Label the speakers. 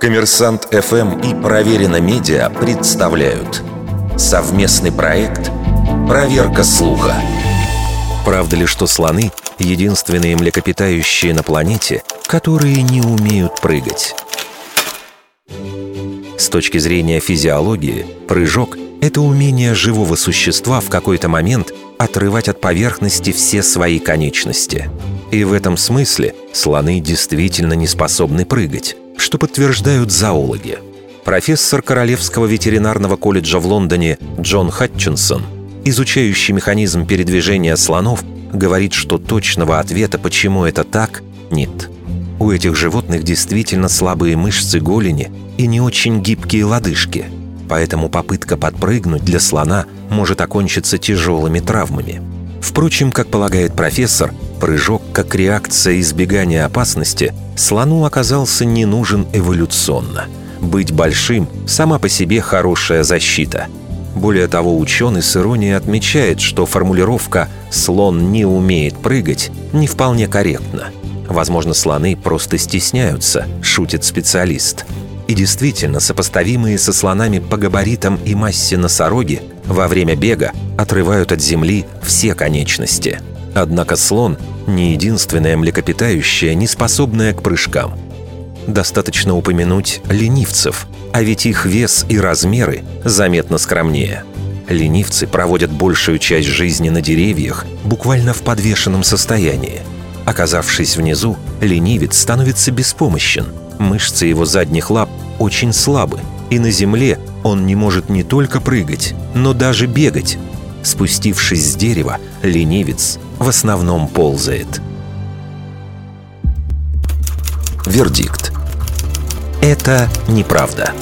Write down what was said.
Speaker 1: Коммерсант ФМ и Проверено Медиа представляют совместный проект «Проверка слуха». Правда ли, что слоны — единственные млекопитающие на планете, которые не умеют прыгать? С точки зрения физиологии, прыжок — это умение живого существа в какой-то момент отрывать от поверхности все свои конечности. И в этом смысле слоны действительно не способны прыгать что подтверждают зоологи. Профессор Королевского ветеринарного колледжа в Лондоне Джон Хатчинсон, изучающий механизм передвижения слонов, говорит, что точного ответа, почему это так, нет. У этих животных действительно слабые мышцы голени и не очень гибкие лодыжки, поэтому попытка подпрыгнуть для слона может окончиться тяжелыми травмами. Впрочем, как полагает профессор, прыжок как реакция избегания опасности слону оказался не нужен эволюционно. Быть большим – сама по себе хорошая защита. Более того, ученый с иронией отмечает, что формулировка «слон не умеет прыгать» не вполне корректна. Возможно, слоны просто стесняются, шутит специалист. И действительно, сопоставимые со слонами по габаритам и массе носороги во время бега отрывают от земли все конечности – Однако слон – не единственное млекопитающее, не способное к прыжкам. Достаточно упомянуть ленивцев, а ведь их вес и размеры заметно скромнее. Ленивцы проводят большую часть жизни на деревьях, буквально в подвешенном состоянии. Оказавшись внизу, ленивец становится беспомощен. Мышцы его задних лап очень слабы, и на земле он не может не только прыгать, но даже бегать. Спустившись с дерева, ленивец в основном ползает. Вердикт. Это неправда.